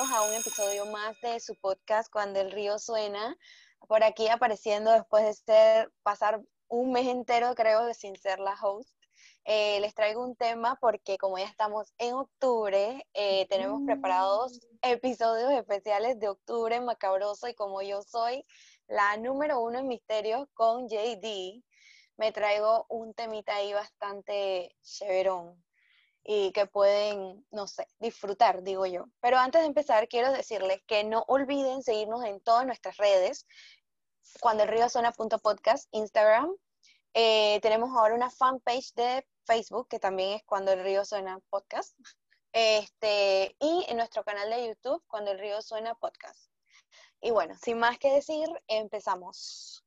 bienvenidos a un episodio más de su podcast Cuando el río suena. Por aquí apareciendo después de ser, pasar un mes entero, creo, sin ser la host. Eh, les traigo un tema porque como ya estamos en octubre, eh, tenemos preparados Mm. episodios especiales de octubre macabroso y como yo soy la número uno en misterios con JD, me traigo un temita ahí bastante chéverón y que pueden, no sé, disfrutar, digo yo. Pero antes de empezar, quiero decirles que no olviden seguirnos en todas nuestras redes, cuando el río suena.podcast, Instagram. Eh, tenemos ahora una fanpage de Facebook, que también es cuando el río suena podcast. Este, y en nuestro canal de YouTube, cuando el río suena podcast. Y bueno, sin más que decir, empezamos.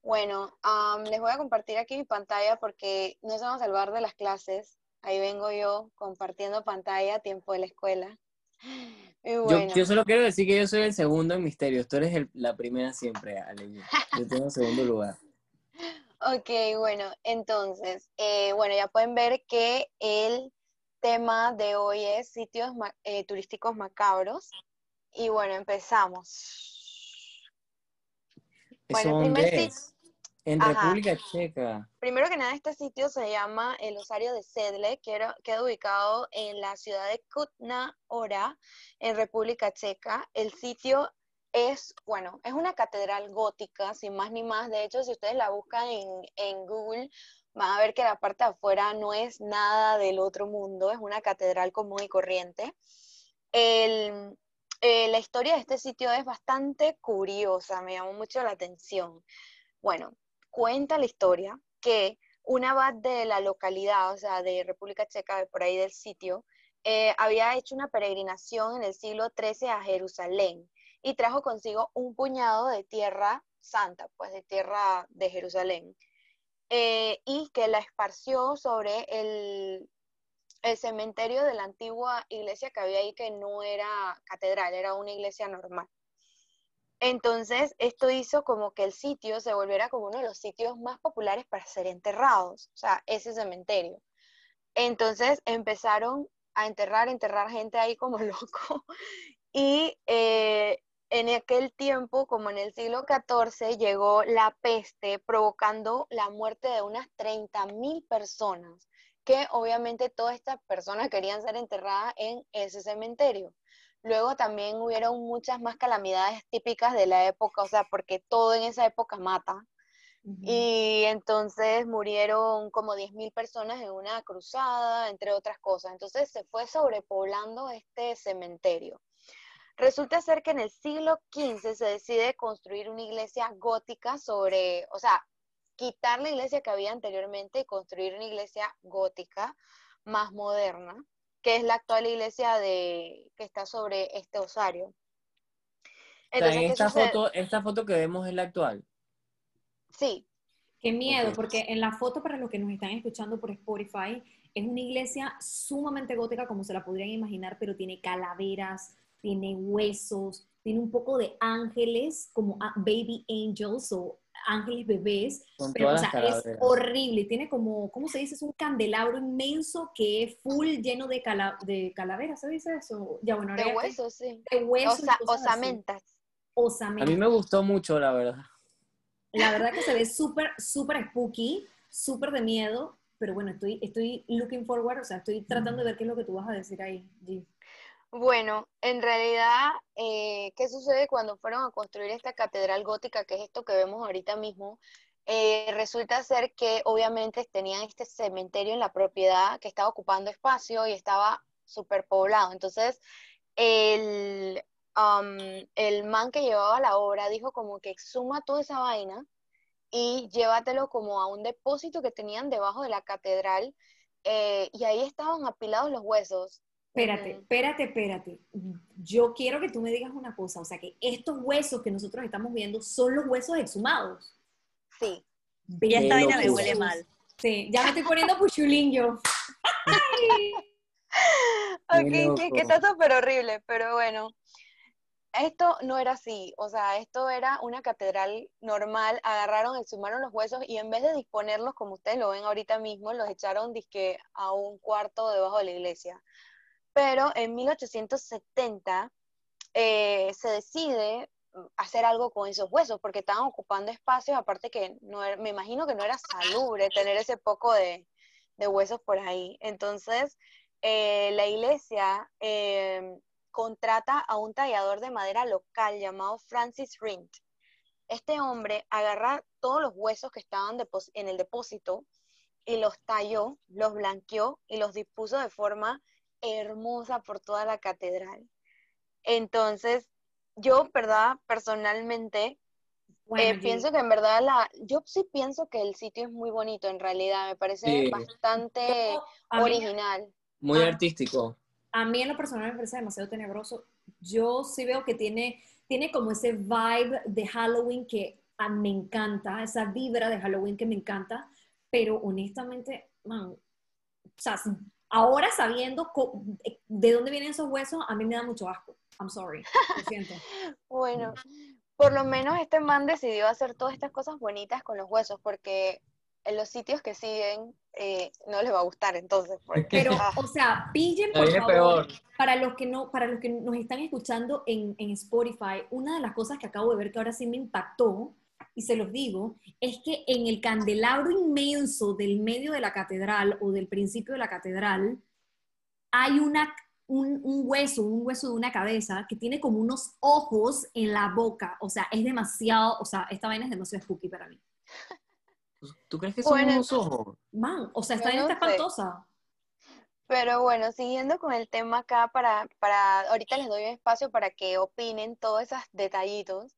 Bueno, am, les voy a compartir aquí mi pantalla porque no se van a salvar de las clases. Ahí vengo yo compartiendo pantalla, tiempo de la escuela. Y Yo, bueno, yo solo quiero decir que yo soy el segundo en misterios. Tú eres el- la primera siempre, Ale. Yo tengo el segundo lugar. ok, bueno, entonces, eh, bueno, ya pueden ver que el tema de hoy es sitios ma- eh, turísticos macabros. Y bueno, empezamos. ¿Eso Bueno, el primer es? En Ajá. República Checa. Primero que nada, este sitio se llama el Osario de Sedle, que era- queda ubicado en la ciudad de Kutna Hora, en República Checa. El sitio es, bueno, es una catedral gótica, sin más ni más. De hecho, si ustedes la buscan en, en Google, van a ver que la parte de afuera no es nada del otro mundo, es una catedral común y corriente. El- eh, la historia de este sitio es bastante curiosa, me llamó mucho la atención. Bueno, cuenta la historia que un abad de la localidad, o sea, de República Checa, por ahí del sitio, eh, había hecho una peregrinación en el siglo XIII a Jerusalén y trajo consigo un puñado de tierra santa, pues de tierra de Jerusalén, eh, y que la esparció sobre el, el cementerio de la antigua iglesia que había ahí, que no era catedral, era una iglesia normal. Entonces, esto hizo como que el sitio se volviera como uno de los sitios más populares para ser enterrados, o sea, ese cementerio. Entonces empezaron a enterrar, enterrar gente ahí como loco. Y eh, en aquel tiempo, como en el siglo XIV, llegó la peste provocando la muerte de unas 30.000 personas, que obviamente todas estas personas querían ser enterradas en ese cementerio. Luego también hubieron muchas más calamidades típicas de la época, o sea, porque todo en esa época mata. Y entonces murieron como 10.000 personas en una cruzada, entre otras cosas. Entonces se fue sobrepoblando este cementerio. Resulta ser que en el siglo XV se decide construir una iglesia gótica sobre, o sea, quitar la iglesia que había anteriormente y construir una iglesia gótica más moderna, que es la actual iglesia de, que está sobre este osario. Entonces, en ¿qué esta sucede? foto, esta foto que vemos es la actual. Sí, Qué miedo, porque en la foto, para los que nos están escuchando por Spotify, es una iglesia sumamente gótica, como se la podrían imaginar, pero tiene calaveras, tiene huesos, tiene un poco de ángeles, como a- baby angels o ángeles bebés, Con pero o sea, las es horrible. Tiene como, ¿cómo se dice? Es un candelabro inmenso que es full lleno de, cala- de calaveras, ¿se dice eso? Ya, bueno, de huesos, sí. De huesos. y Osa- así. osamentas. A Osamentas. mí me gustó mucho, la verdad. La verdad que se ve súper, súper spooky, súper de miedo, pero bueno, estoy, estoy looking forward, o sea, estoy tratando de ver qué es lo que tú vas a decir ahí, G. Bueno, en realidad, eh, ¿qué sucede cuando fueron a construir esta catedral gótica, que es esto que vemos ahorita mismo? Eh, resulta ser que obviamente tenían este cementerio en la propiedad que estaba ocupando espacio y estaba superpoblado. Entonces, el, el man que llevaba la obra dijo como que exhuma toda esa vaina y llévatelo como a un depósito que tenían debajo de la catedral eh, y ahí estaban apilados los huesos. Espérate, espérate, espérate. Yo quiero que tú me digas una cosa, o sea, que estos huesos que nosotros estamos viendo son los huesos exhumados. Sí. Y esta vaina me huele mal. Sí, ya me estoy poniendo puchulín yo. Ok, Qué sí, es que loco. está súper horrible, pero bueno. Esto no era así, o sea, esto era una catedral normal, agarraron, exhumaron los huesos y en vez de disponerlos como ustedes lo ven ahorita mismo, los echaron disque a un cuarto debajo de la iglesia. Pero en 1870 eh, se decide hacer algo con esos huesos, porque estaban ocupando espacios, aparte que no me imagino que no era salubre tener ese poco de, huesos por ahí. Entonces, eh, la iglesia eh, contrata a un tallador de madera local llamado Francis Rint. Este hombre agarra todos los huesos que estaban en el depósito y los talló, los blanqueó y los dispuso de forma hermosa por toda la catedral. Entonces, yo, ¿verdad? Personalmente, eh, pienso que en verdad la, yo sí pienso que el sitio es muy bonito en realidad, me parece bastante original. muy ah. artístico. A mí en lo personal me parece demasiado tenebroso. Yo sí veo que tiene, tiene como ese vibe de Halloween que a, me encanta, esa vibra de Halloween que me encanta, pero honestamente, man, o sea, ahora sabiendo de dónde vienen esos huesos, a mí me da mucho asco. I'm sorry, lo siento. bueno, por lo menos este man decidió hacer todas estas cosas bonitas con los huesos, porque en los sitios que siguen eh, no les va a gustar entonces. Pero, ah. o sea, pillen por favor, para los que no, para los que nos están escuchando en, en Spotify, una de las cosas que acabo de ver que ahora sí me impactó, y se los digo, es que en el candelabro inmenso del medio de la catedral o del principio de la catedral, hay una un, hueso, un hueso de una cabeza que tiene como unos ojos en la boca. O sea, es demasiado, o sea, esta vaina es demasiado spooky para mí. Pues, ¿Tú crees que son unos ojos? Man, o sea, esta vaina está espantosa. Pero bueno, siguiendo con el tema acá, para, para, ahorita les doy un espacio para que opinen todos esos detallitos.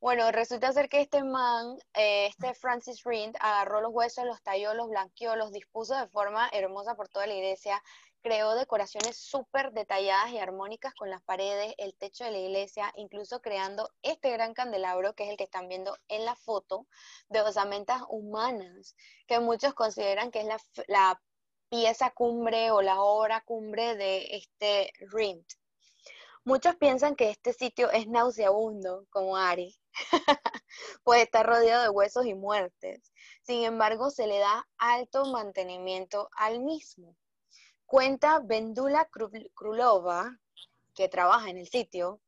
Bueno, resulta ser que este man, eh, este Francis Rind, agarró los huesos, los talló, los blanqueó, los dispuso de forma hermosa por toda la iglesia, creó decoraciones súper detalladas y armónicas con las paredes, el techo de la iglesia, incluso creando este gran candelabro que es el que están viendo en la foto de osamentas humanas, que muchos consideran que es la, pieza cumbre o la obra cumbre de este Rint. Muchos piensan que este sitio es nauseabundo, como Ari, pues está rodeado de huesos y muertes. Sin embargo, se le da alto mantenimiento al mismo. Cuenta Vendula Krulova, que trabaja en el sitio,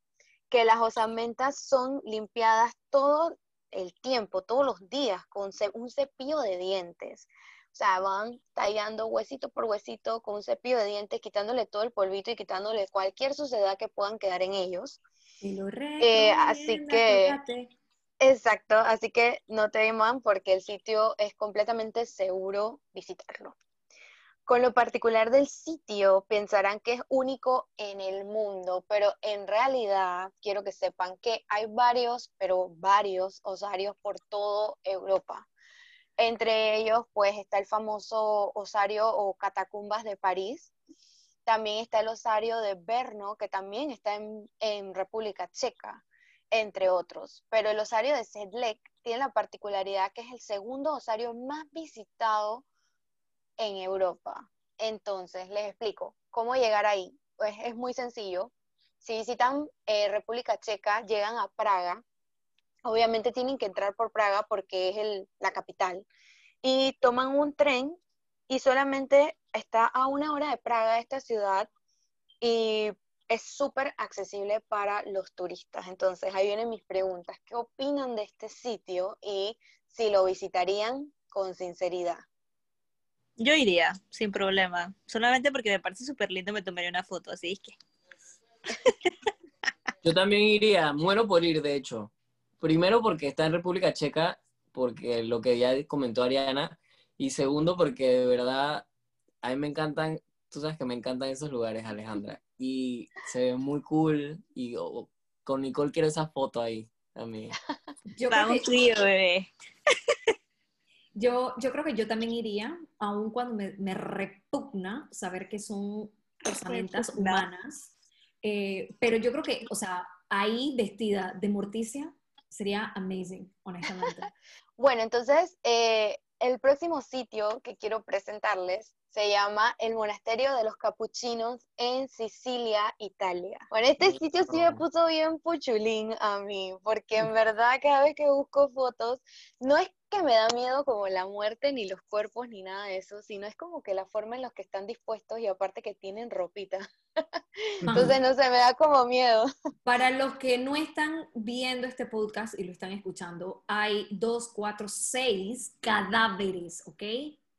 que las osamentas son limpiadas todo el tiempo, todos los días, con un cepillo de dientes. O sea, van tallando huesito por huesito con un cepillo de dientes, quitándole todo el polvito y quitándole cualquier suciedad que puedan quedar en ellos. Eh, así que, exacto, así que no teman porque el sitio es completamente seguro visitarlo. Con lo particular del sitio, pensarán que es único en el mundo, pero en realidad quiero que sepan que hay varios, pero varios osarios por toda Europa. Entre ellos, pues está el famoso osario o catacumbas de París. También está el osario de Berno, que también está en, República Checa, entre otros. Pero el osario de Sedlec tiene la particularidad que es el segundo osario más visitado en Europa. Entonces, les explico cómo llegar ahí. Pues es muy sencillo. Si visitan eh, República Checa, llegan a Praga. Obviamente tienen que entrar por Praga porque es la capital. Y toman un tren y solamente está a una hora de Praga esta ciudad y es súper accesible para los turistas. Entonces, ahí vienen mis preguntas. ¿Qué opinan de este sitio y si lo visitarían con sinceridad? Yo iría, sin problema. Solamente porque me parece súper lindo, me tomaría una foto, así es que. Yo también iría, muero por ir, de hecho. Primero porque está en República Checa, porque lo que ya comentó Ariana. Y segundo porque de verdad, a mí me encantan, tú sabes que me encantan esos lugares, Alejandra. Y se ve muy cool. Y con Nicole quiero esa foto ahí también. Yo tuyo, bebé. Yo, yo creo que yo también iría, aun cuando me, repugna saber que son herramientas humanas, eh, pero yo creo que, o sea, ahí vestida de Morticia sería amazing, honestamente. bueno, entonces, eh, el próximo sitio que quiero presentarles se llama el Monasterio de los Capuchinos en Sicilia, Italia. Bueno, este sitio sí me puso bien puchulín a mí, porque en verdad cada vez que busco fotos, no es que me da miedo como la muerte, ni los cuerpos, ni nada de eso, sino es como que la forma en la que están dispuestos y aparte que tienen ropita. Entonces, no sé, me da como miedo. Para los que no están viendo este podcast y lo están escuchando, hay dos, cuatro, seis cadáveres, ¿ok?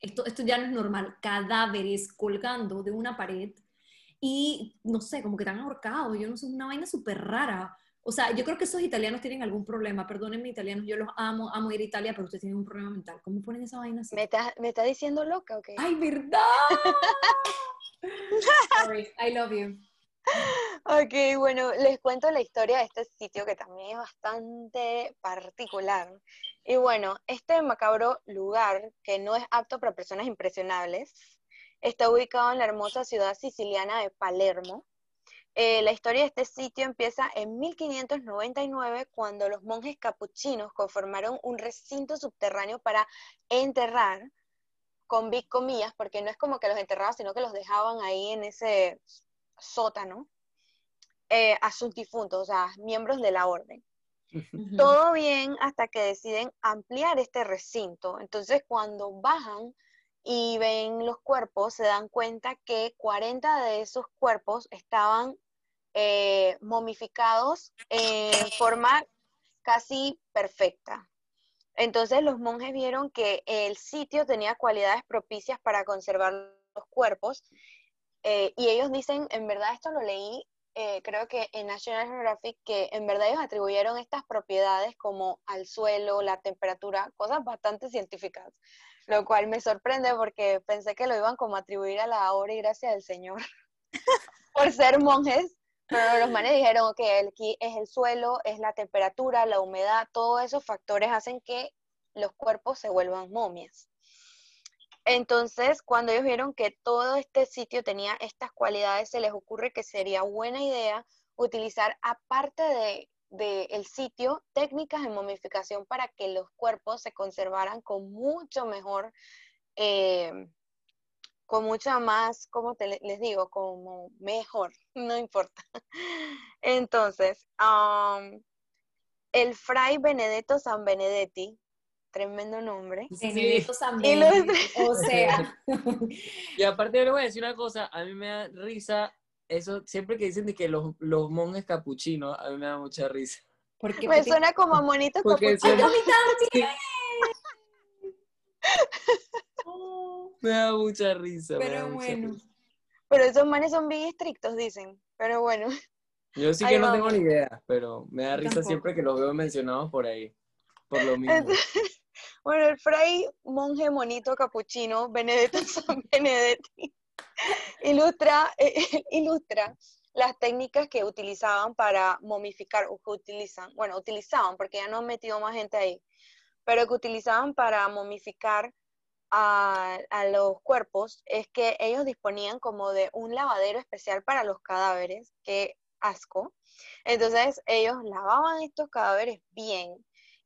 Esto, esto ya no es normal, cadáveres colgando de una pared y, no sé, como que están ahorcados, yo no sé, una vaina súper rara. O sea, yo creo que esos italianos tienen algún problema. Perdónenme, italianos, yo los amo, amo ir a Italia, pero ustedes tienen un problema mental. ¿Cómo ponen esa vaina así? ¿Me está, me está diciendo loca o qué? ¡Ay, verdad! Sorry, I love you. Ok, bueno, les cuento la historia de este sitio que también es bastante particular. Y bueno, este macabro lugar, que no es apto para personas impresionables, está ubicado en la hermosa ciudad siciliana de Palermo, eh, la historia de este sitio empieza en 1599 cuando los monjes capuchinos conformaron un recinto subterráneo para enterrar, con big comillas, porque no es como que los enterraban, sino que los dejaban ahí en ese sótano, eh, a sus difuntos, o sea, miembros de la orden. Todo bien hasta que deciden ampliar este recinto. Entonces, cuando bajan y ven los cuerpos, se dan cuenta que 40 de esos cuerpos estaban eh, momificados en forma casi perfecta. Entonces los monjes vieron que el sitio tenía cualidades propicias para conservar los cuerpos eh, y ellos dicen, en verdad esto lo leí, eh, creo que en National Geographic, que en verdad ellos atribuyeron estas propiedades como al suelo, la temperatura, cosas bastante científicas lo cual me sorprende porque pensé que lo iban como a atribuir a la obra y gracia del Señor por ser monjes, pero los manes dijeron que aquí es el suelo, es la temperatura, la humedad, todos esos factores hacen que los cuerpos se vuelvan momias. Entonces, cuando ellos vieron que todo este sitio tenía estas cualidades, se les ocurre que sería buena idea utilizar, aparte de del sitio técnicas de momificación para que los cuerpos se conservaran con mucho mejor, eh, con mucha más, como te, les digo, como mejor, no importa. Entonces, el fray Benedetto San Benedetti, tremendo nombre. O sea. y aparte yo le voy a decir una cosa, a mí me da risa eso, siempre que dicen de que los, los monjes capuchinos, a mí me da mucha risa. Porque, me suena como a monitos capuchinos. me da mucha risa. Pero bueno. Pero esos manes son bien estrictos, dicen. Pero bueno. Yo sí que no tengo ni idea, pero me da risa siempre que los veo mencionados por ahí. Por lo mismo. Bueno, el fray monje monito capuchino, Benedetto San Benedetti ilustra, eh, ilustra las técnicas que utilizaban para momificar, o que utilizan, bueno, utilizaban, porque ya no han metido más gente ahí, pero que utilizaban para momificar a, a, los cuerpos es que ellos disponían como de un lavadero especial para los cadáveres, que asco. Entonces ellos lavaban estos cadáveres bien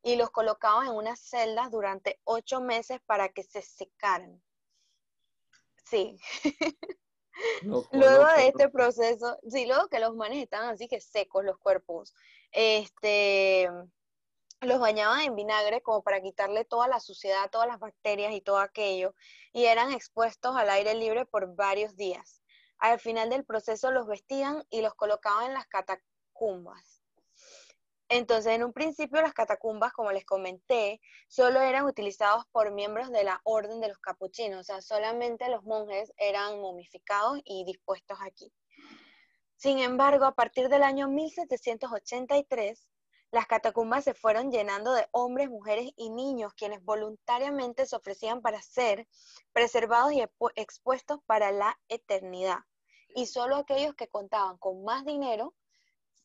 y los colocaban en unas celdas durante ocho meses para que se secaran. Sí. luego de este proceso, sí, luego que los manes estaban así que secos los cuerpos, este, los bañaban en vinagre como para quitarle toda la suciedad, todas las bacterias y todo aquello, y eran expuestos al aire libre por varios días. Al final del proceso los vestían y los colocaban en las catacumbas. Entonces, en un principio las catacumbas, como les comenté, solo eran utilizados por miembros de la orden de los capuchinos, o sea, solamente los monjes eran momificados y dispuestos aquí. Sin embargo, a partir del año 1783, las catacumbas se fueron llenando de hombres, mujeres y niños quienes voluntariamente se ofrecían para ser preservados y expuestos para la eternidad. Y solo aquellos que contaban con más dinero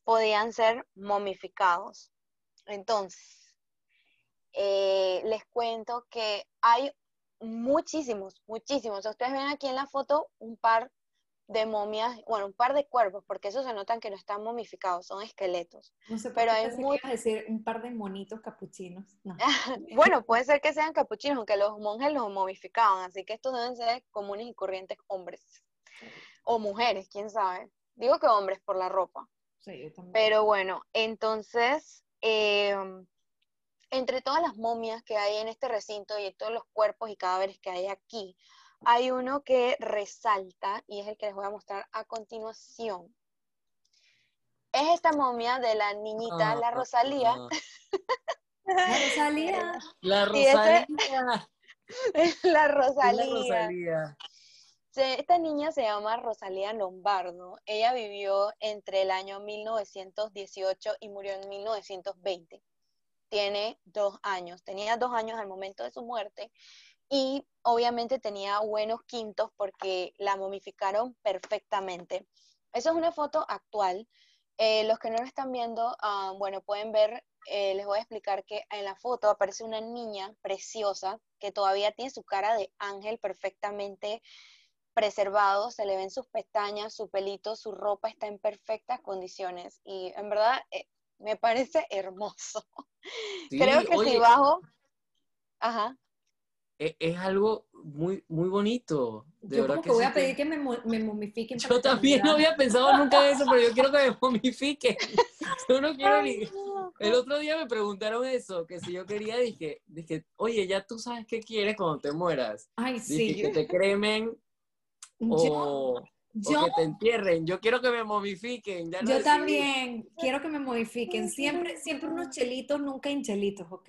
podían ser momificados. Entonces, eh, les cuento que hay muchísimos, muchísimos. Ustedes ven aquí en la foto un par de momias, bueno, un par de cuerpos, porque esos se notan que no están momificados, son esqueletos. No sé, pero hay decir un par de monitos capuchinos. bueno, puede ser que sean capuchinos, aunque los monjes los momificaban, así que estos deben ser comunes y corrientes hombres o mujeres, quién sabe. Digo que hombres por la ropa. Sí, Pero bueno, entonces, em, entre todas las momias que hay en este recinto y todos los cuerpos y cadáveres que hay aquí, hay uno que resalta y es el que les voy a mostrar a continuación. Es esta momia de la niñita, Ah, la ah, Rosalía. ah. La Rosalía. La Sí, ese- Rosalía. la es la Rosalía. Esta niña se llama Rosalía Lombardo. Ella vivió entre el año 1918 y murió en 1920. Tiene dos años. Tenía dos años al momento de su muerte y obviamente tenía buenos quintos porque la momificaron perfectamente. Esa es una foto actual. Eh, los que no lo están viendo, ah, bueno, pueden ver, eh, les voy a explicar que en la foto aparece una niña preciosa que todavía tiene su cara de ángel perfectamente preservado, se le ven sus pestañas, su pelito, su ropa está en perfectas condiciones y en verdad eh, me parece hermoso. Sí, Creo que oye, si bajo, ajá, e- es, algo muy, muy bonito. De Yo verdad como que que voy sí a pedir que me, me momifiquen. Yo también no había pensado nunca en eso, pero yo quiero que me momifiquen. Yo no quiero ni... Ay, no. El otro día me preguntaron eso, que si yo quería, dije, dije, oye, ya tú sabes qué quieres cuando te mueras. Ay, Dije, sí. que te cremen Yo, o, o yo, que te entierren. Yo quiero que me momifiquen. Ya yo decidí. también quiero que me modifiquen. Siempre, siempre unos chelitos, nunca hinchelitos, ¿ok?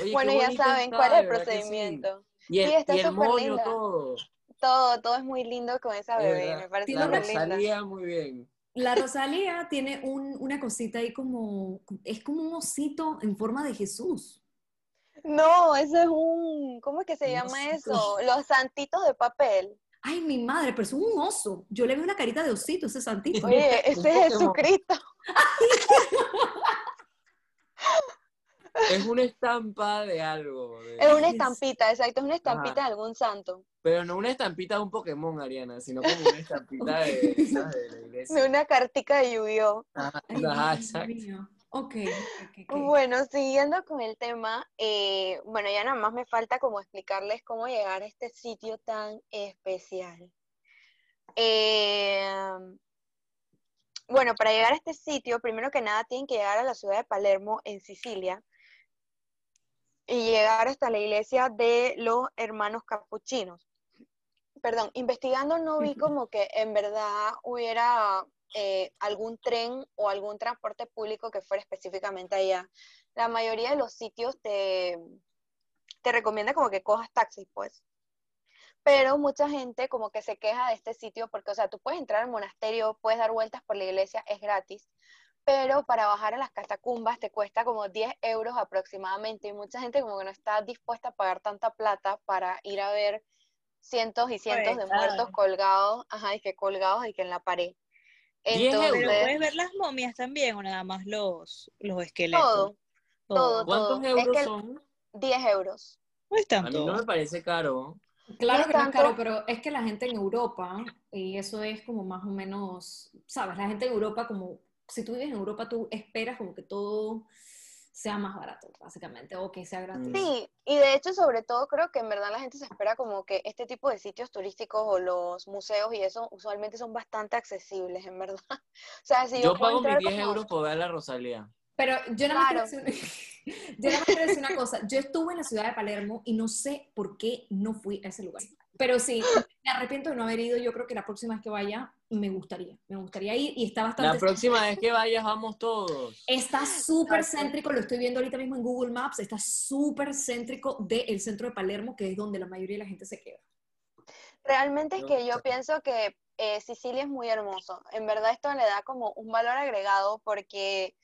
Oye, Bueno, ya saben está, cuál es el sí. procedimiento. Y el, Sí, está y el moño, linda. todo. Todo, todo es muy lindo con esa bebé, me parece La linda. Rosalía, muy bien. La Rosalía tiene un- una cosita ahí como, es como un osito en forma de Jesús. No, eso es un, ¿cómo es que se Un llama osito. eso? Los santitos de papel. Ay, mi madre, pero es un oso. Yo le veo una carita de osito, ese santito. Oye, Un ese es Pokémon. Jesucristo. Es una estampa de algo. de- Es una estampita, exacto, es una estampita Ajá. de algún santo. Pero no una estampita de un Pokémon, Ariana, sino como una estampita de, de la De iglesia. una cartica de Yu-Gi-Oh! Ajá, Ay, ajá, exacto. mío. Ok, ok, ok. Bueno, siguiendo con el tema, eh, bueno, ya nada más me falta como explicarles cómo llegar a este sitio tan especial. Eh, bueno, para llegar a este sitio, primero que nada tienen que llegar a la ciudad de Palermo, en Sicilia, y llegar hasta la iglesia de los hermanos capuchinos. Perdón, investigando no vi como que en verdad hubiera eh, algún tren o algún transporte público que fuera específicamente allá. La mayoría de los sitios te, te recomienda como que cojas taxis, pues. Pero mucha gente como que se queja de este sitio porque, o sea, tú puedes entrar al monasterio, puedes dar vueltas por la iglesia, es gratis, pero para bajar a las catacumbas te cuesta como 10 euros aproximadamente y mucha gente como que no está dispuesta a pagar tanta plata para ir a ver cientos y cientos de Pues, claro. muertos colgados, ajá, y que colgados y que en la pared. 10 euros. Pero Entonces, puedes ver las momias también o nada más los, los esqueletos. todo, todo, ¿Cuántos todo. Es euros que son? 10 euros. No es A mí tanto. no me parece caro. Claro No que no es tanto. caro, pero es que la gente en Europa, y eso es como más o menos, ¿sabes? La gente en Europa, como si tú vives en Europa, tú esperas como que todo sea más barato, básicamente, o que sea gratis. Sí, y de hecho, sobre todo, creo que en verdad la gente se espera como que este tipo de sitios turísticos o los museos y eso usualmente son bastante accesibles, en verdad. O sea, si yo, Yo pago mis entrar 10 como- euros por ver a la Rosalía. Pero yo más Claro. una, yo más quiero decir una cosa. Yo estuve en la ciudad de Palermo y no sé por qué no fui a ese lugar. Pero sí, me arrepiento de no haber ido. Yo creo que la próxima vez que vaya me gustaría. Me gustaría ir y está La bastante. próxima vez que vayas, vamos todos. Está súper céntrico, lo estoy viendo ahorita mismo en Google Maps, está súper céntrico del centro de Palermo, que es donde la mayoría de la gente se queda. Realmente es que yo pienso que eh, Sicilia es muy hermoso. En verdad esto le da como un valor agregado porque,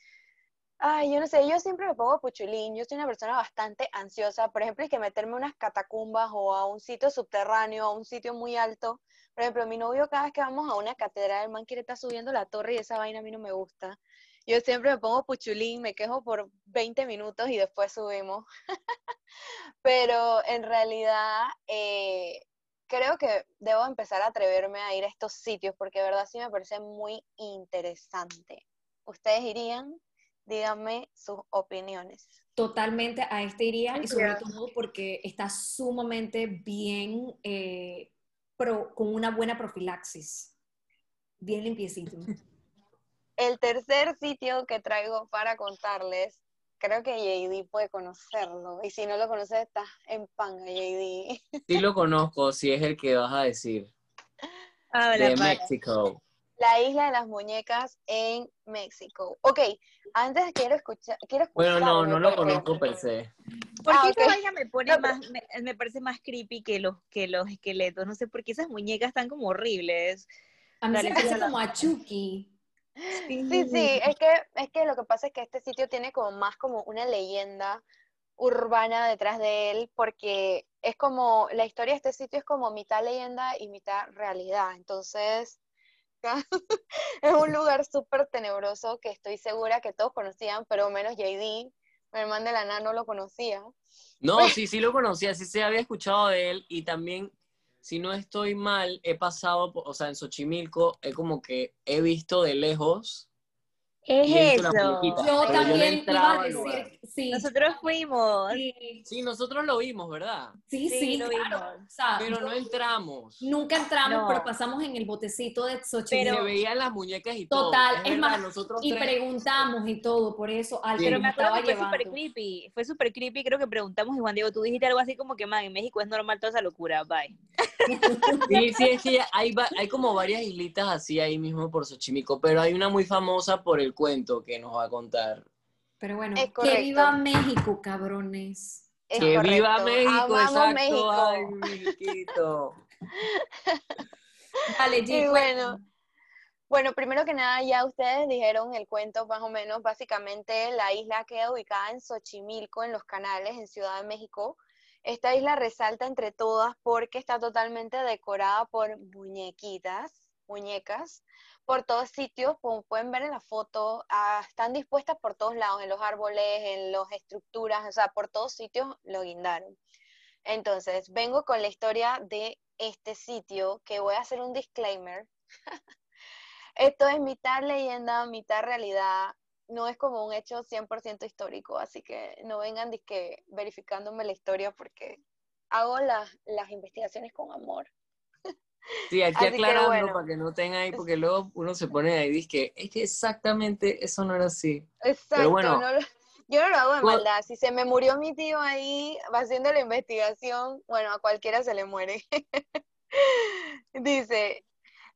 ay, yo no sé, yo siempre me pongo puchulín. Yo soy una persona bastante ansiosa. Por ejemplo, es que meterme a unas catacumbas o a un sitio subterráneo, a un sitio muy alto. Por ejemplo, mi novio cada vez que vamos a una catedral, el man quiere estar subiendo la torre y esa vaina a mí no me gusta. Yo siempre me pongo puchulín, me quejo por 20 minutos y después subimos. Pero en realidad, eh, creo que debo empezar a atreverme a ir a estos sitios porque de verdad sí me parece muy interesante. ¿Ustedes irían? Díganme sus opiniones. Totalmente a este iría y sobre todo porque está sumamente bien, eh, pro- con una buena profilaxis. Bien limpiecito. El tercer sitio que traigo para contarles, creo que JD puede conocerlo. Y si no lo conoces, estás en panga, JD. Sí lo conozco, si es el que vas a decir. Habla, De para. México. La isla de las muñecas en México. Ok, antes quiero escuchar. Quiero Bueno, no, no lo conozco per se. ¿Por Ah, qué ok. esa vaina me pone No, pero- más, me, me parece más creepy que los, que los esqueletos? No sé por qué esas muñecas están como horribles. A mí se me parece como a Chucky. Sí, sí, es que, es que lo que pasa es que este sitio tiene como más como una leyenda urbana detrás de él, porque es como, la historia de este sitio es como mitad leyenda y mitad realidad. Entonces, es un lugar súper tenebroso que estoy segura que todos conocían, pero menos JD, mi hermano de la nana no lo conocía. No, sí, sí lo conocía, sí se había escuchado de él y también, si no estoy mal, he pasado, o sea, en Xochimilco, he como que he visto de lejos Es eso. Yo pero yo no también iba a decir, sí, Nosotros fuimos. sí, Sí, nosotros lo vimos, ¿verdad? sí, Sí, sí, lo claro. vimos. O sea, Pero no entramos. nunca entramos, No. pero pasamos en el botecito de Y Xochimilco. se veían las muñecas y todo. Total, es, es verdad, más, nosotros y tres- preguntamos y todo, por eso al Sí. que Pero me acuerdo que fue súper creepy. Fue súper creepy. Creo que preguntamos y Juan Diego, tú dijiste algo así como que, man, en México es normal toda esa locura. Bye. Sí, sí, es que hay, hay como varias islitas así ahí mismo por Xochimilco, pero hay una muy famosa por el cuento que nos va a contar. Pero bueno, Es que viva México, cabrones. Es que viva. México, Amamos exacto. México. Ay, México. Dale, Y bueno, Bueno, primero que nada, ya ustedes dijeron el cuento más o menos. Básicamente, la isla queda ubicada en Xochimilco, en los canales, en Ciudad de México. Esta isla resalta entre todas porque está totalmente decorada por muñequitas, muñecas, por todos sitios, como pueden ver en la foto, ah, están dispuestas por todos lados, en los árboles, en las estructuras, o sea, por todos sitios lo guindaron. Entonces, vengo con la historia de este sitio, que voy a hacer un disclaimer. Esto es mitad leyenda, mitad realidad. No es como un hecho 100% histórico, así que no vengan disque verificándome la historia porque hago las, las investigaciones con amor. Sí, aquí que aclarando bueno. para que no tengan ahí, porque luego uno se pone ahí y dice que es que exactamente eso no era así. Exacto, bueno. no lo- yo no lo hago de Bueno. maldad. Si se me murió mi tío ahí haciendo la investigación, bueno, a cualquiera se le muere. dice,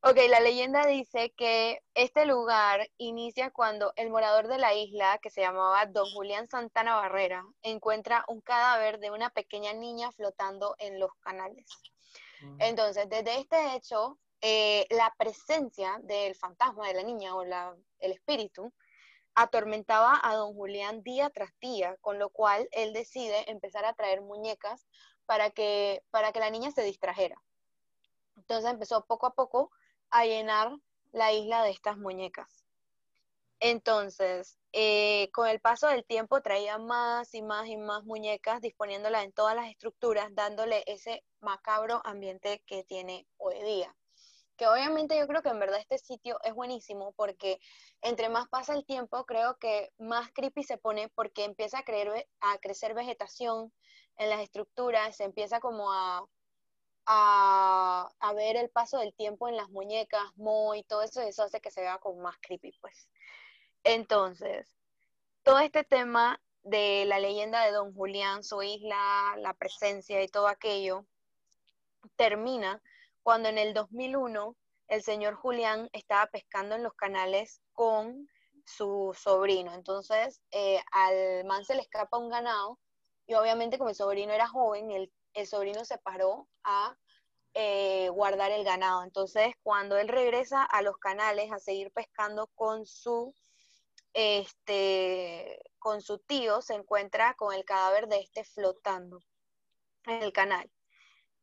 ok, la leyenda dice que este lugar inicia cuando el morador de la isla, que se llamaba Don Julián Santana Barrera, encuentra un cadáver de una pequeña niña flotando en los canales. Entonces, desde este hecho, eh, la presencia del fantasma de la niña o el espíritu atormentaba a don Julián día tras día, con lo cual él decide empezar a traer muñecas para que, para que la niña se distrajera. Entonces empezó poco a poco a llenar la isla de estas muñecas. Entonces, eh, con el paso del tiempo traía más y más y más muñecas, disponiéndolas en todas las estructuras, dándole ese macabro ambiente que tiene hoy día. Que obviamente yo creo que en verdad este sitio es buenísimo porque entre más pasa el tiempo, creo que más creepy se pone porque empieza a, creer, a crecer vegetación en las estructuras, se empieza como a, a, a ver el paso del tiempo en las muñecas, mo y todo eso, eso hace que se vea como más creepy, pues. Entonces, todo este tema de la leyenda de Don Julián, su isla, la presencia y todo aquello, termina cuando en el 2001 el señor Julián estaba pescando en los canales con su sobrino. Entonces, eh, al man se le escapa un ganado y obviamente como el sobrino era joven, el, el sobrino se paró a eh, guardar el ganado. Entonces, cuando él regresa a los canales a seguir pescando con su este con su tío, se encuentra con el cadáver de este flotando en el canal.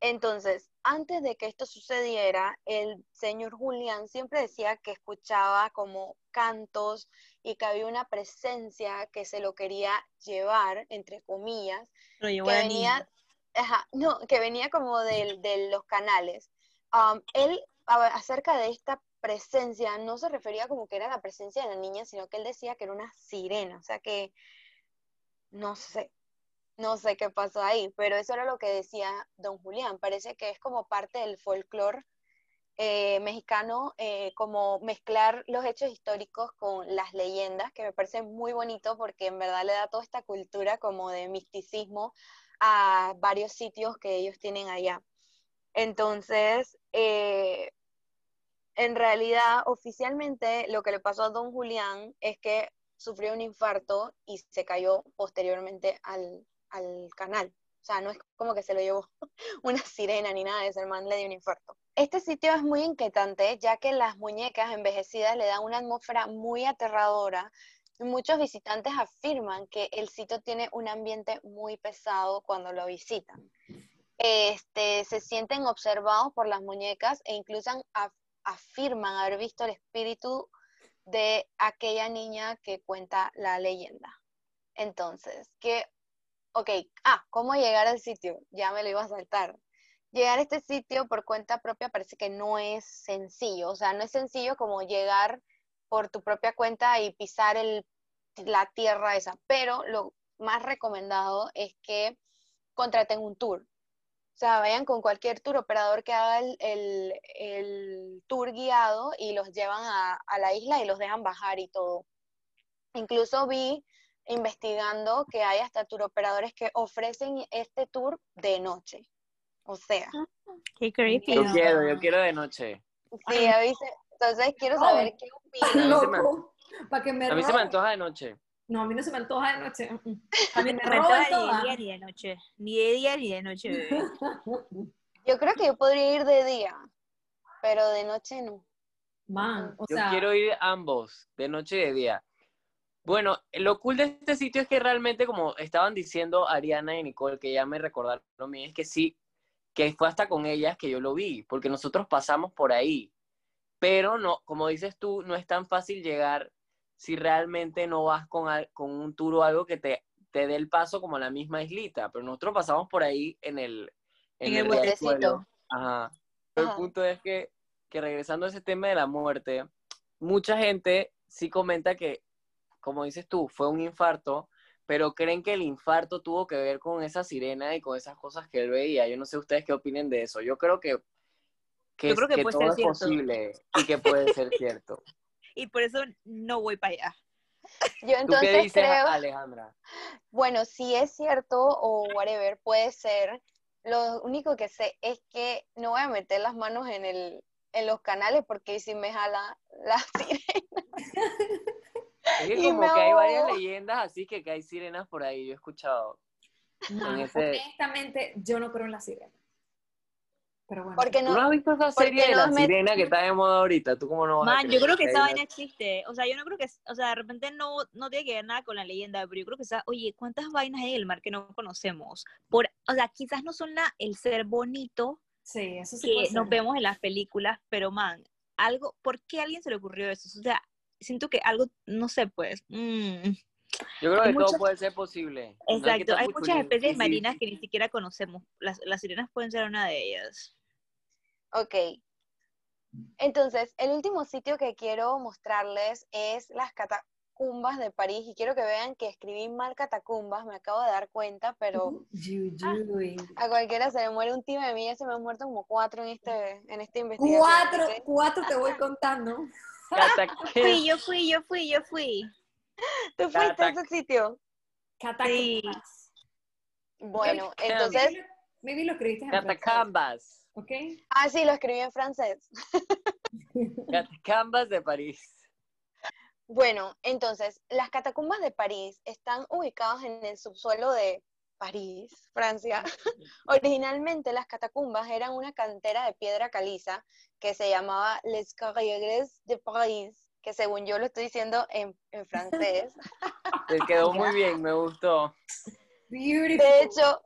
Entonces, antes de que esto sucediera, el señor Julián siempre decía que escuchaba como cantos y que había una presencia que se lo quería llevar, entre comillas, que venía, ajá, no, que venía como del- de, los canales. Um, él, acerca de esta presencia, no se refería como que era la presencia de la niña, sino que él decía que era una sirena, o sea que, no sé, no sé qué pasó ahí, pero eso era lo que decía don Julián. Parece que es como parte del folclore eh, mexicano, eh, como mezclar los hechos históricos con las leyendas, que me parece muy bonito porque en verdad le da toda esta cultura como de misticismo a varios sitios que ellos tienen allá. Entonces, eh, en realidad, oficialmente, lo que le pasó a don Julián es que sufrió un infarto y se cayó posteriormente al, al canal. O sea, no es como que se lo llevó una sirena ni nada de eso, el man le dio un infarto. Este sitio es muy inquietante, ya que las muñecas envejecidas le dan una atmósfera muy aterradora. Muchos visitantes afirman que el sitio tiene un ambiente muy pesado cuando lo visitan. Este, se sienten observados por las muñecas e incluso afirman haber visto el espíritu de aquella niña que cuenta la leyenda. Entonces, que, ok, ah, ¿cómo llegar al sitio? Ya me lo iba a saltar. Llegar a este sitio por cuenta propia parece que no es sencillo, o sea, no es sencillo como llegar por tu propia cuenta y pisar el, la tierra esa, pero lo más recomendado es que contraten un tour. O sea, vayan con cualquier tour operador que haga el, el- el tour guiado y los llevan a, a la isla y los dejan bajar y todo. Incluso vi investigando que hay hasta tour operadores que ofrecen este tour de noche. O sea, Qué creepy. Yo quiero, yo quiero de noche. sí, avise- entonces quiero Oh. saber qué opinan. Para que me A mí se me antoja de noche. No, a mí no se me antoja de noche. mm, mm. Para que me No me antoja ni de día ni de noche. Ni de día ni de noche, bebé. Yo creo que yo podría ir de día, pero de noche no. Man, o Yo sea, quiero ir ambos, de noche y de día. Bueno, lo cool de este sitio es que realmente, como estaban diciendo Ariana y Nicole, que ya me recordaron a mí, es que sí, que fue hasta con ellas que yo lo vi, porque nosotros pasamos por ahí. Pero no, como dices tú, no es tan fácil llegar si realmente no vas con, al- con un tour o algo que te, te dé el paso como a la misma islita. Pero nosotros pasamos por ahí en el, En el. Ajá. Pero Ajá. el punto es que, que regresando a ese tema de la muerte, mucha gente sí comenta que, como dices tú, fue un infarto, pero creen que el infarto tuvo que ver con esa sirena y con esas cosas que él veía. Yo no sé ustedes qué opinen de eso. Yo creo que, que, Yo creo que todo ser es cierto. posible y que puede ser cierto. Y por eso no voy para allá. Yo ¿Tú qué entonces dices, creo, Alejandra? bueno, si es cierto o whatever, puede ser. Lo único que sé es que no voy a meter las manos en el en los canales porque si me jala la sirena. Es que Y como me que hay varias leyendas así que, que hay sirenas por ahí, yo he escuchado. en ese- honestamente, yo no creo en la sirena. Pero bueno. Porque ¿Tú no, no has visto esa serie de no la me- sirena que está de moda ahorita? ¿Tú cómo no vas a Man, yo creer creo que hay esa vaina existe. O sea, yo no creo que, o sea, de repente no, no tiene que ver nada con la leyenda, pero yo creo que, esa, oye, ¿cuántas vainas hay en el mar que no conocemos? Por, o sea, quizás no son la, el ser bonito sí, eso sí puede que nos ser. vemos en las películas, pero man, algo, ¿por qué a alguien se le ocurrió eso? O sea, siento que algo, no sé, pues. mm, Yo creo Hay que todo puede ser posible. No hay exacto, estar hay muchas especies marinas que ni siquiera conocemos. Las, las sirenas pueden ser una de ellas. Ok. Entonces, el último sitio que quiero mostrarles es las catacumbas de París y quiero que vean que escribí mal catacumbas, me acabo de dar cuenta, pero Yuyuy. a cualquiera se le muere un tío de mí, ya se me han muerto como cuatro en este en esta investigación. Cuatro, cuatro te voy contando. Fui, yo fui, yo fui, yo fui. ¿Tú fuiste a ese sitio? Catacumbas. Bueno, entonces, Maybe, lo escribiste en francés, Catacumbas. ¿Ok? ah, sí, lo escribí en francés. Catacumbas de París. Bueno, entonces, las catacumbas de París están ubicadas en el subsuelo de París, Francia. Originalmente las catacumbas eran una cantera de piedra caliza que se llamaba Les Carrières de París, que según yo lo estoy diciendo en, en francés. Te quedó muy bien, me gustó. Beautiful. De hecho,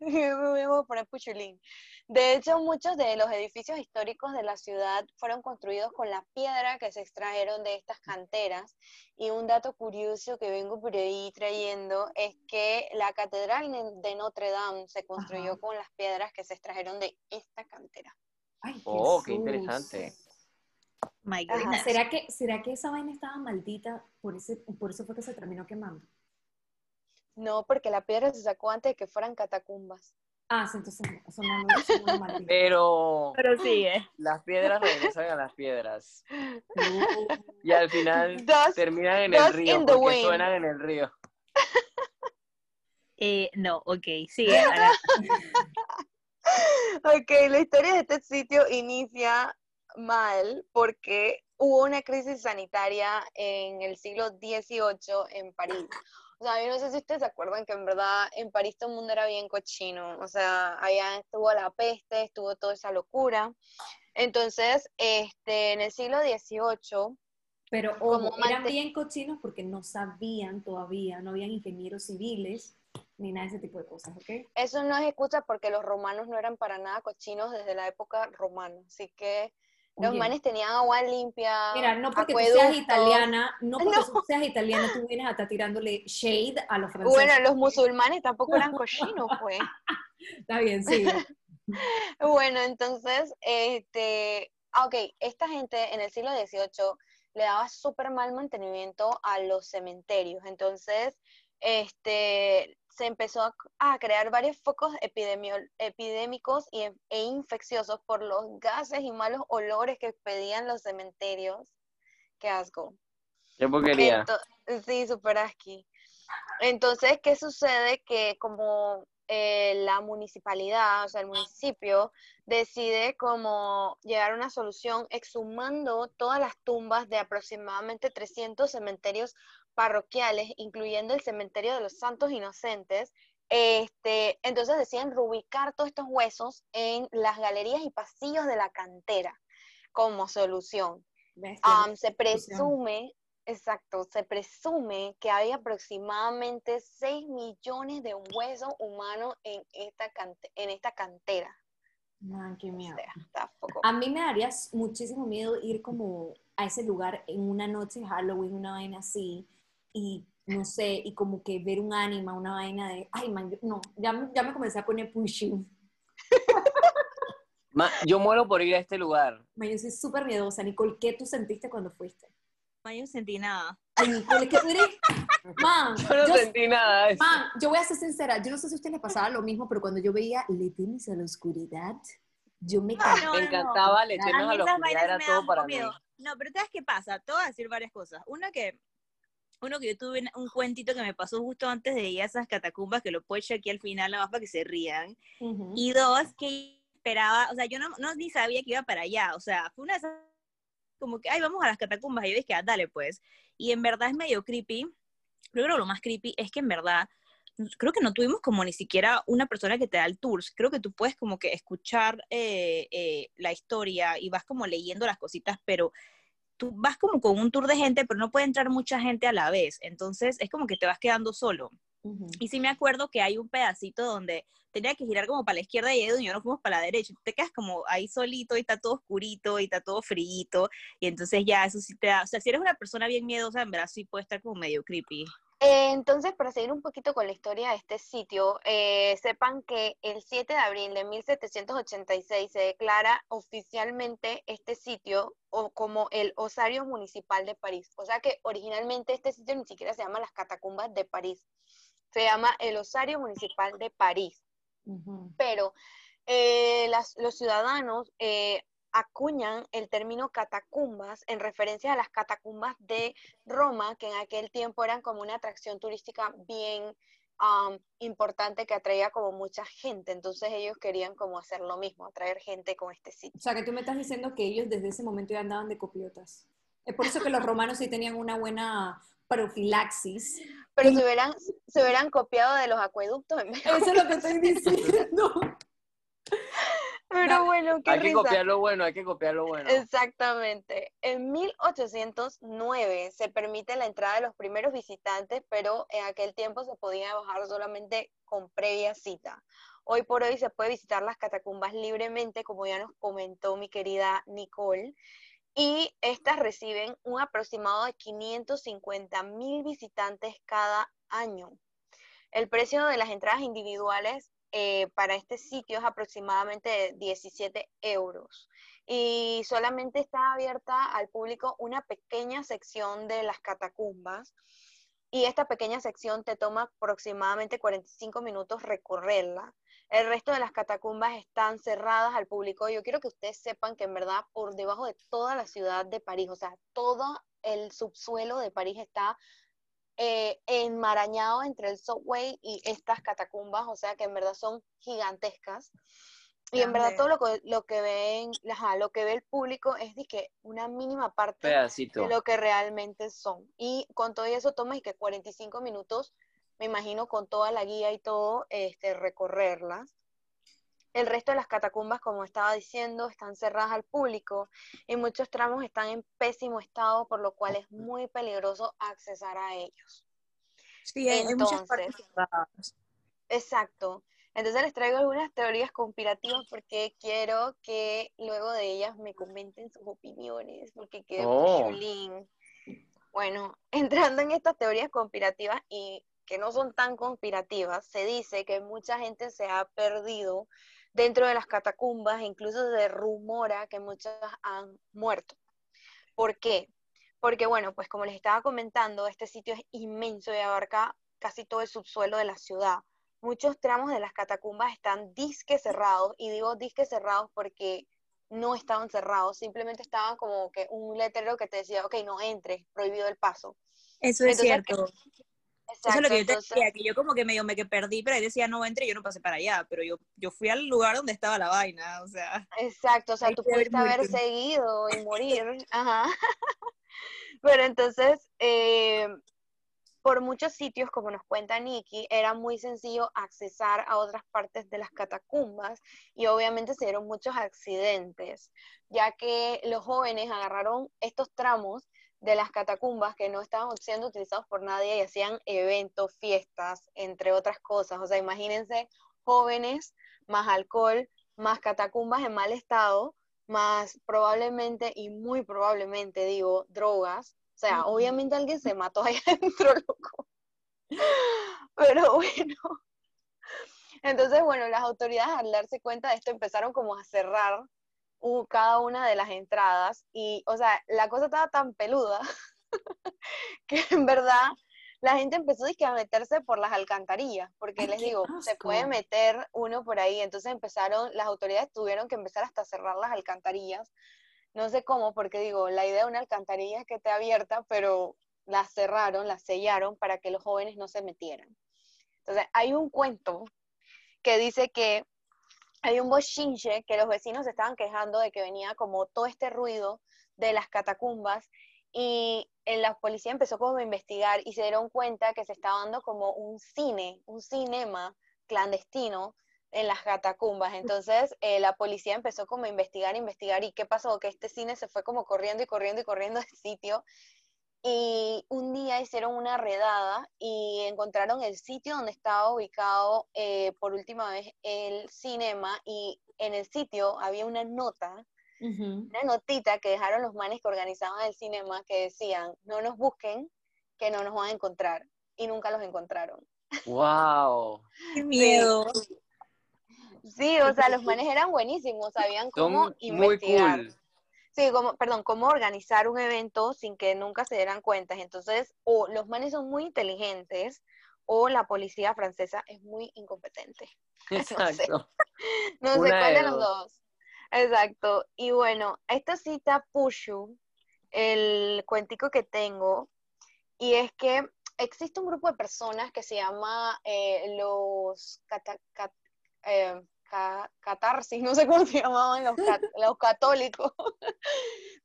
me voy a poner puchulín. De hecho, muchos de los edificios históricos de la ciudad fueron construidos con la piedra que se extrajeron de estas canteras. Y un dato curioso que vengo por ahí trayendo es que la catedral de Notre Dame se construyó Ajá. con las piedras que se extrajeron de esta cantera. Ay, Oh, qué interesante. My Ajá. goodness. ¿Será que, ¿Será que esa vaina estaba maldita? Por, ese, por eso fue que se terminó quemando. No, porque la piedra se sacó antes de que fueran catacumbas. Ah, sí, entonces no, eso no, no, eso no es Martín. Pero Pero sigue. las piedras regresan a las piedras. Y al final Dust, terminan en el río in the porque wind. suenan en el río. Eh, no, ok, sigue. Ok, la historia de este sitio inicia mal porque hubo una crisis sanitaria en el siglo XVIII en París. O sea, yo no sé si ustedes se acuerdan que en verdad en París todo el mundo era bien cochino. O sea, allá estuvo la peste, estuvo toda esa locura. Entonces, este, en el siglo XVIII, Pero Como ojo, eran bien cochinos porque no sabían todavía, no habían ingenieros civiles ni nada de ese tipo de cosas, ¿ok? eso no es excusa porque los romanos no eran para nada cochinos desde la época romana. Así que los Oye, manes tenían agua limpia, Mira, no porque tú seas italiana, no porque No. tú seas italiana, tú vienes a estar tirándole shade a los franceses. Bueno, los musulmanes tampoco eran cochinos, pues. Está bien, sí. Bueno, entonces, este, ah, ok, esta gente en el siglo XVIII le daba súper mal mantenimiento a los cementerios. Entonces, este, se empezó a, crear varios focos epidémicos y, e infecciosos por los gases y malos olores que expedían los cementerios. Qué asco. Qué porquería. Ento- sí, asqui. Entonces, ¿qué sucede? Que como eh, la municipalidad, o sea, el municipio, decide como llegar a una solución exhumando todas las tumbas de aproximadamente 300 cementerios parroquiales, incluyendo el cementerio de los Santos Inocentes. Este, entonces deciden reubicar todos estos huesos en las galerías y pasillos de la cantera como solución. Am, se presume, exacto, se presume que hay aproximadamente 6 millones de huesos humanos en esta, cante- en esta cantera. Man, qué O miedo. sea, está poco. A mí me daría muchísimo miedo ir como a ese lugar en una noche Halloween, una vaina así, y no sé, y como que ver un ánima, una vaina de, ay, man, yo- no, ya, me- ya me comencé a poner pushing. Ma- yo muero por ir a este lugar. Man, yo soy súper miedosa. Nicole, ¿qué tú sentiste cuando fuiste? No, yo no sentí nada. Ay, Nicole, que tú eres, man, Yo no yo, sentí nada man, yo voy a ser sincera, yo no sé si a ustedes les pasaba lo mismo, pero cuando yo veía Le temes a la oscuridad, yo me No, no, Me no. encantaba, le temes A la oscuridad, era todo para poco mí. miedo. No, pero ¿sabes qué pasa? Te voy a decir varias cosas. Una que, uno que yo tuve un cuentito que me pasó justo antes de ir a esas catacumbas, que lo puedo echar aquí al final, nada más para que se rían. Ujú. Y dos, que esperaba, o sea, yo no, no ni sabía que iba para allá, o sea, fue una de esas, como que, ay, vamos a las catacumbas, y yo dije, ah, dale pues. Y en verdad es medio creepy, pero creo que lo más creepy es que en verdad, creo que no tuvimos como ni siquiera una persona que te da el tour, creo que tú puedes como que escuchar eh, eh, la historia y vas como leyendo las cositas, pero tú vas como con un tour de gente, pero no puede entrar mucha gente a la vez, entonces es como que te vas quedando solo. Y sí me acuerdo que hay un pedacito donde tenía que girar como para la izquierda y ahí donde nos fuimos para la derecha. Te quedas como ahí solito y está todo oscurito y está todo frío. Y entonces ya eso sí te da, o sea, si eres una persona bien miedosa, en verdad sí puede estar como medio creepy. Eh, entonces, para seguir un poquito con la historia de este sitio, eh, sepan que el 7 de abril de 1786 se declara oficialmente este sitio o- como el Osario Municipal de París. O sea que originalmente este sitio ni siquiera se llama las Catacumbas de París, se llama el Osario Municipal de París. Pero eh, las- los ciudadanos eh, acuñan el término catacumbas en referencia a las catacumbas de Roma, que en aquel tiempo eran como una atracción turística bien am, importante que atraía como mucha gente. Entonces ellos querían como hacer lo mismo, atraer gente con este sitio. O sea, que tú me estás diciendo que ellos desde ese momento ya andaban de copiotas. Es por eso que los romanos sí tenían una buena profilaxis. Pero se hubieran, se hubieran copiado de los acueductos en Eso es lo que estoy diciendo. Pero bueno, qué Hay que copiar lo bueno, hay que copiar lo bueno. Exactamente. En 1809 se permite la entrada de los primeros visitantes, pero en aquel tiempo se podía bajar solamente con previa cita. Hoy por hoy se puede visitar las catacumbas libremente, como ya nos comentó mi querida Nicole, y estas reciben un aproximado de 550 mil visitantes cada año. El precio de las entradas individuales eh, para este sitio es aproximadamente de 17 euros y solamente está abierta al público una pequeña sección de las catacumbas. y esta pequeña sección te toma aproximadamente 45 minutos recorrerla. El resto de las catacumbas están cerradas al público. Yo quiero que ustedes sepan que en verdad por debajo de toda la ciudad de París, o sea, todo el subsuelo de París está eh, enmarañado entre el subway y estas catacumbas, o sea que en verdad son gigantescas. Y en verdad todo lo que, lo que ven, ajá, lo que ve el público es de que una mínima parte Pedacito. de lo que realmente son. Y con todo eso toma y que 45 minutos, me imagino, con toda la guía y todo, este, recorrerlas. El resto de las catacumbas, como estaba diciendo, están cerradas al público y muchos tramos están en pésimo estado, por lo cual es muy peligroso accesar a ellos. Sí, hay, hay muchas Entonces, partes cerradas. Exacto. Entonces les traigo algunas teorías conspirativas porque quiero que luego de ellas me comenten sus opiniones, porque quedé muy Oh. chulín. Bueno, entrando en estas teorías conspirativas y que no son tan conspirativas, se dice que mucha gente se ha perdido dentro de las catacumbas, incluso se rumora que muchas han muerto. ¿Por qué? Porque bueno, pues como les estaba comentando, este sitio es inmenso y abarca casi todo el subsuelo de la ciudad muchos tramos de las catacumbas están disque cerrados, y digo disque cerrados porque no estaban cerrados, simplemente estaban como que un letrero que te decía, ok, no entres, prohibido el paso. Eso es Entonces, cierto. Exacto, Eso es lo que yo te entonces- decía, que yo como que medio me que perdí, pero ahí decía no entre y yo no pasé para allá, pero yo, yo fui al lugar donde estaba la vaina, o sea. Exacto, o sea, tú pudiste haber muerto. seguido y morir. Ajá. Pero entonces, eh, por muchos sitios, como nos cuenta Nikki, era muy sencillo accesar a otras partes de las catacumbas y obviamente se dieron muchos accidentes, ya que los jóvenes agarraron estos tramos de las catacumbas que no estaban siendo utilizados por nadie y hacían eventos, fiestas, entre otras cosas. O sea, imagínense jóvenes, más alcohol, más catacumbas en mal estado, más probablemente y muy probablemente, digo, drogas. O sea, obviamente alguien se mató ahí adentro, loco. Pero bueno. Entonces, bueno, las autoridades al darse cuenta de esto empezaron como a cerrar u- cada una de las entradas y, o sea, la cosa estaba tan peluda que en verdad la gente empezó dizque, a meterse por las alcantarillas, porque Ay, les digo, se puede meter uno por ahí, entonces empezaron, las autoridades tuvieron que empezar hasta cerrar las alcantarillas, no sé cómo, porque digo, la idea de una alcantarilla es que esté abierta, pero las cerraron, las sellaron para que los jóvenes no se metieran. Entonces, hay un cuento que dice que hay un bochinche que los vecinos se estaban quejando de que venía como todo este ruido de las catacumbas y en la policía empezó como a investigar y se dieron cuenta que se estaba dando como un cine, un cinema clandestino en las catacumbas. Entonces eh, la policía empezó como a investigar, investigar y qué pasó, que este cine se fue como corriendo y corriendo y corriendo del sitio y un día hicieron una redada y encontraron el sitio donde estaba ubicado eh, por última vez el cinema y en el sitio había una nota, una notita que dejaron los manes que organizaban el cinema que decían, no nos busquen, que no nos van a encontrar. Y nunca los encontraron. ¡Wow! Qué miedo. Sí, o sea, los manes eran buenísimos, sabían cómo Son muy investigar. cool. Sí, como, perdón, cómo organizar un evento sin que nunca se dieran cuenta. Entonces, o los manes son muy inteligentes o la policía francesa es muy incompetente. Exacto. No sé Una cuál de de los dos. dos. Exacto. Y bueno, esta cita Pushu, el cuentico que tengo, y es que existe un grupo de personas que se llama eh, los cata- cat- eh, ca- catarsis, no sé cómo se llamaban los, cat- los católicos.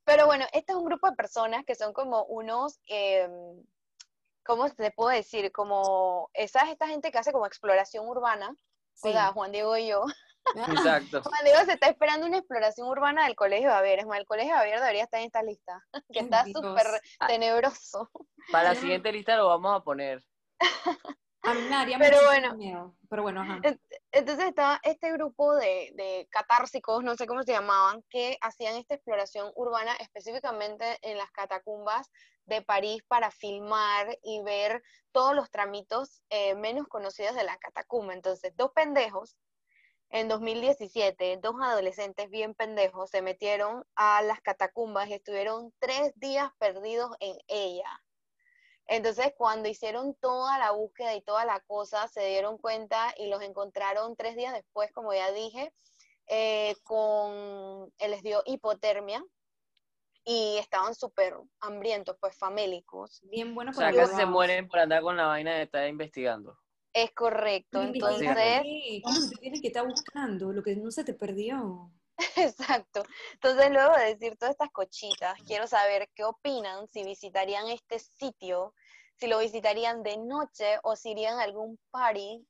Pero bueno, este es un grupo de personas que son como unos, eh, ¿cómo se puedo decir? Como esa esta gente que hace como exploración urbana. Sí. O sea, Juan Diego y yo. Exacto. Juan Diego se está esperando una exploración urbana del Colegio Javier. Es más, el Colegio Javier debería estar en esta lista, que está súper Ah. tenebroso. Para la Sí. siguiente lista lo vamos a poner. A mí me daría Pero bueno. miedo. Pero bueno, ajá. Entonces estaba este grupo de, de catársicos, no sé cómo se llamaban, que hacían esta exploración urbana específicamente en las catacumbas de París para filmar y ver todos los tramitos eh, menos conocidos de la catacumba. Entonces, dos pendejos en 2017, dos adolescentes bien pendejos se metieron a las catacumbas y estuvieron tres días perdidos en ella. Entonces, cuando hicieron toda la búsqueda y toda la cosa, se dieron cuenta y los encontraron tres días después, como ya dije, eh, con, eh, les dio hipotermia y estaban súper hambrientos, pues famélicos. Bien bueno O sea, casi se mueren por andar con la vaina de estar investigando. Es correcto, Entonces, entonces, ¿qué es lo que tienes que estar buscando? Lo que no se te perdió. exacto. Entonces, luego de decir todas estas cochitas, quiero saber qué opinan si visitarían este sitio, si lo visitarían de noche o si irían a algún party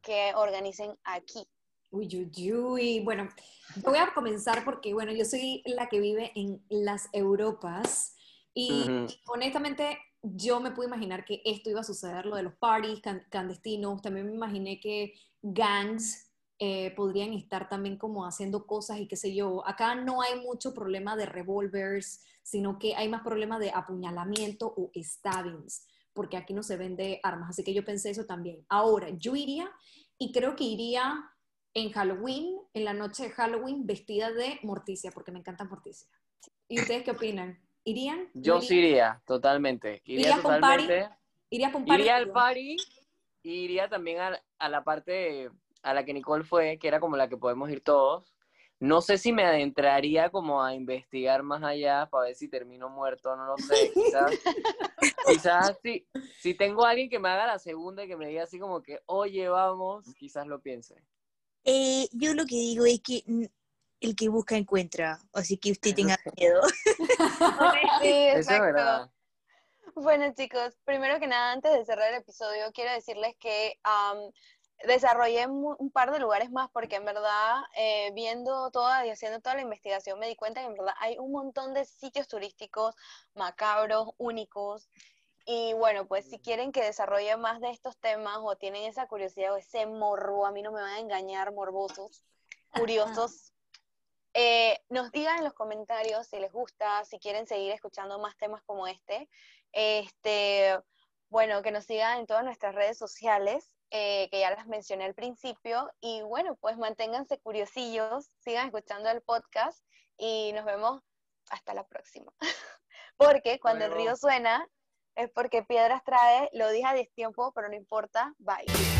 que organicen aquí. Uy, uy, uy. Bueno, yo voy a comenzar porque, bueno, yo soy la que vive en las Europas y Ujú. honestamente yo me pude imaginar que esto iba a suceder, lo de los parties can- clandestinos. También me imaginé que gangs eh, podrían estar también como haciendo cosas y qué sé yo. Acá no hay mucho problema de revolvers, sino que hay más problema de apuñalamiento o stabbings, porque aquí no se vende armas. Así que yo pensé eso también. Ahora, yo iría y creo que iría en Halloween, en la noche de Halloween, vestida de Morticia, porque me encanta Morticia. ¿Y ustedes qué opinan? ¿Irían? Yo ¿No sí iría, totalmente. Iría ¿Irías con party? totalmente. ¿Irías con party? Iría al party y iría también a, a la parte a la que Nicole fue, que era como la que podemos ir todos. No sé si me adentraría como a investigar más allá para ver si termino muerto, no lo sé. Quizás, quizás si, si tengo a alguien que me haga la segunda y que me diga así como que, oye, vamos, quizás lo piense. Eh, yo lo que digo es que el que busca encuentra, así que usted tenga miedo. Sí, Eso es exacto. verdad. Bueno, chicos, primero que nada, antes de cerrar el episodio, quiero decirles que am, desarrollé un par de lugares más porque en verdad, eh, viendo toda y haciendo toda la investigación, me di cuenta que en verdad hay un montón de sitios turísticos macabros, únicos. Y bueno, pues si quieren que desarrolle más de estos temas o tienen esa curiosidad o ese morbo, a mí no me van a engañar, morbosos, curiosos, eh, nos digan en los comentarios si les gusta, si quieren seguir escuchando más temas como este. Este, bueno, que nos sigan en todas nuestras redes sociales, eh, que ya las mencioné al principio. Y bueno, pues manténganse curiosillos, sigan escuchando el podcast y nos vemos hasta la próxima. porque cuando el río suena es porque piedras trae, lo dije a destiempo, pero no importa. Bye.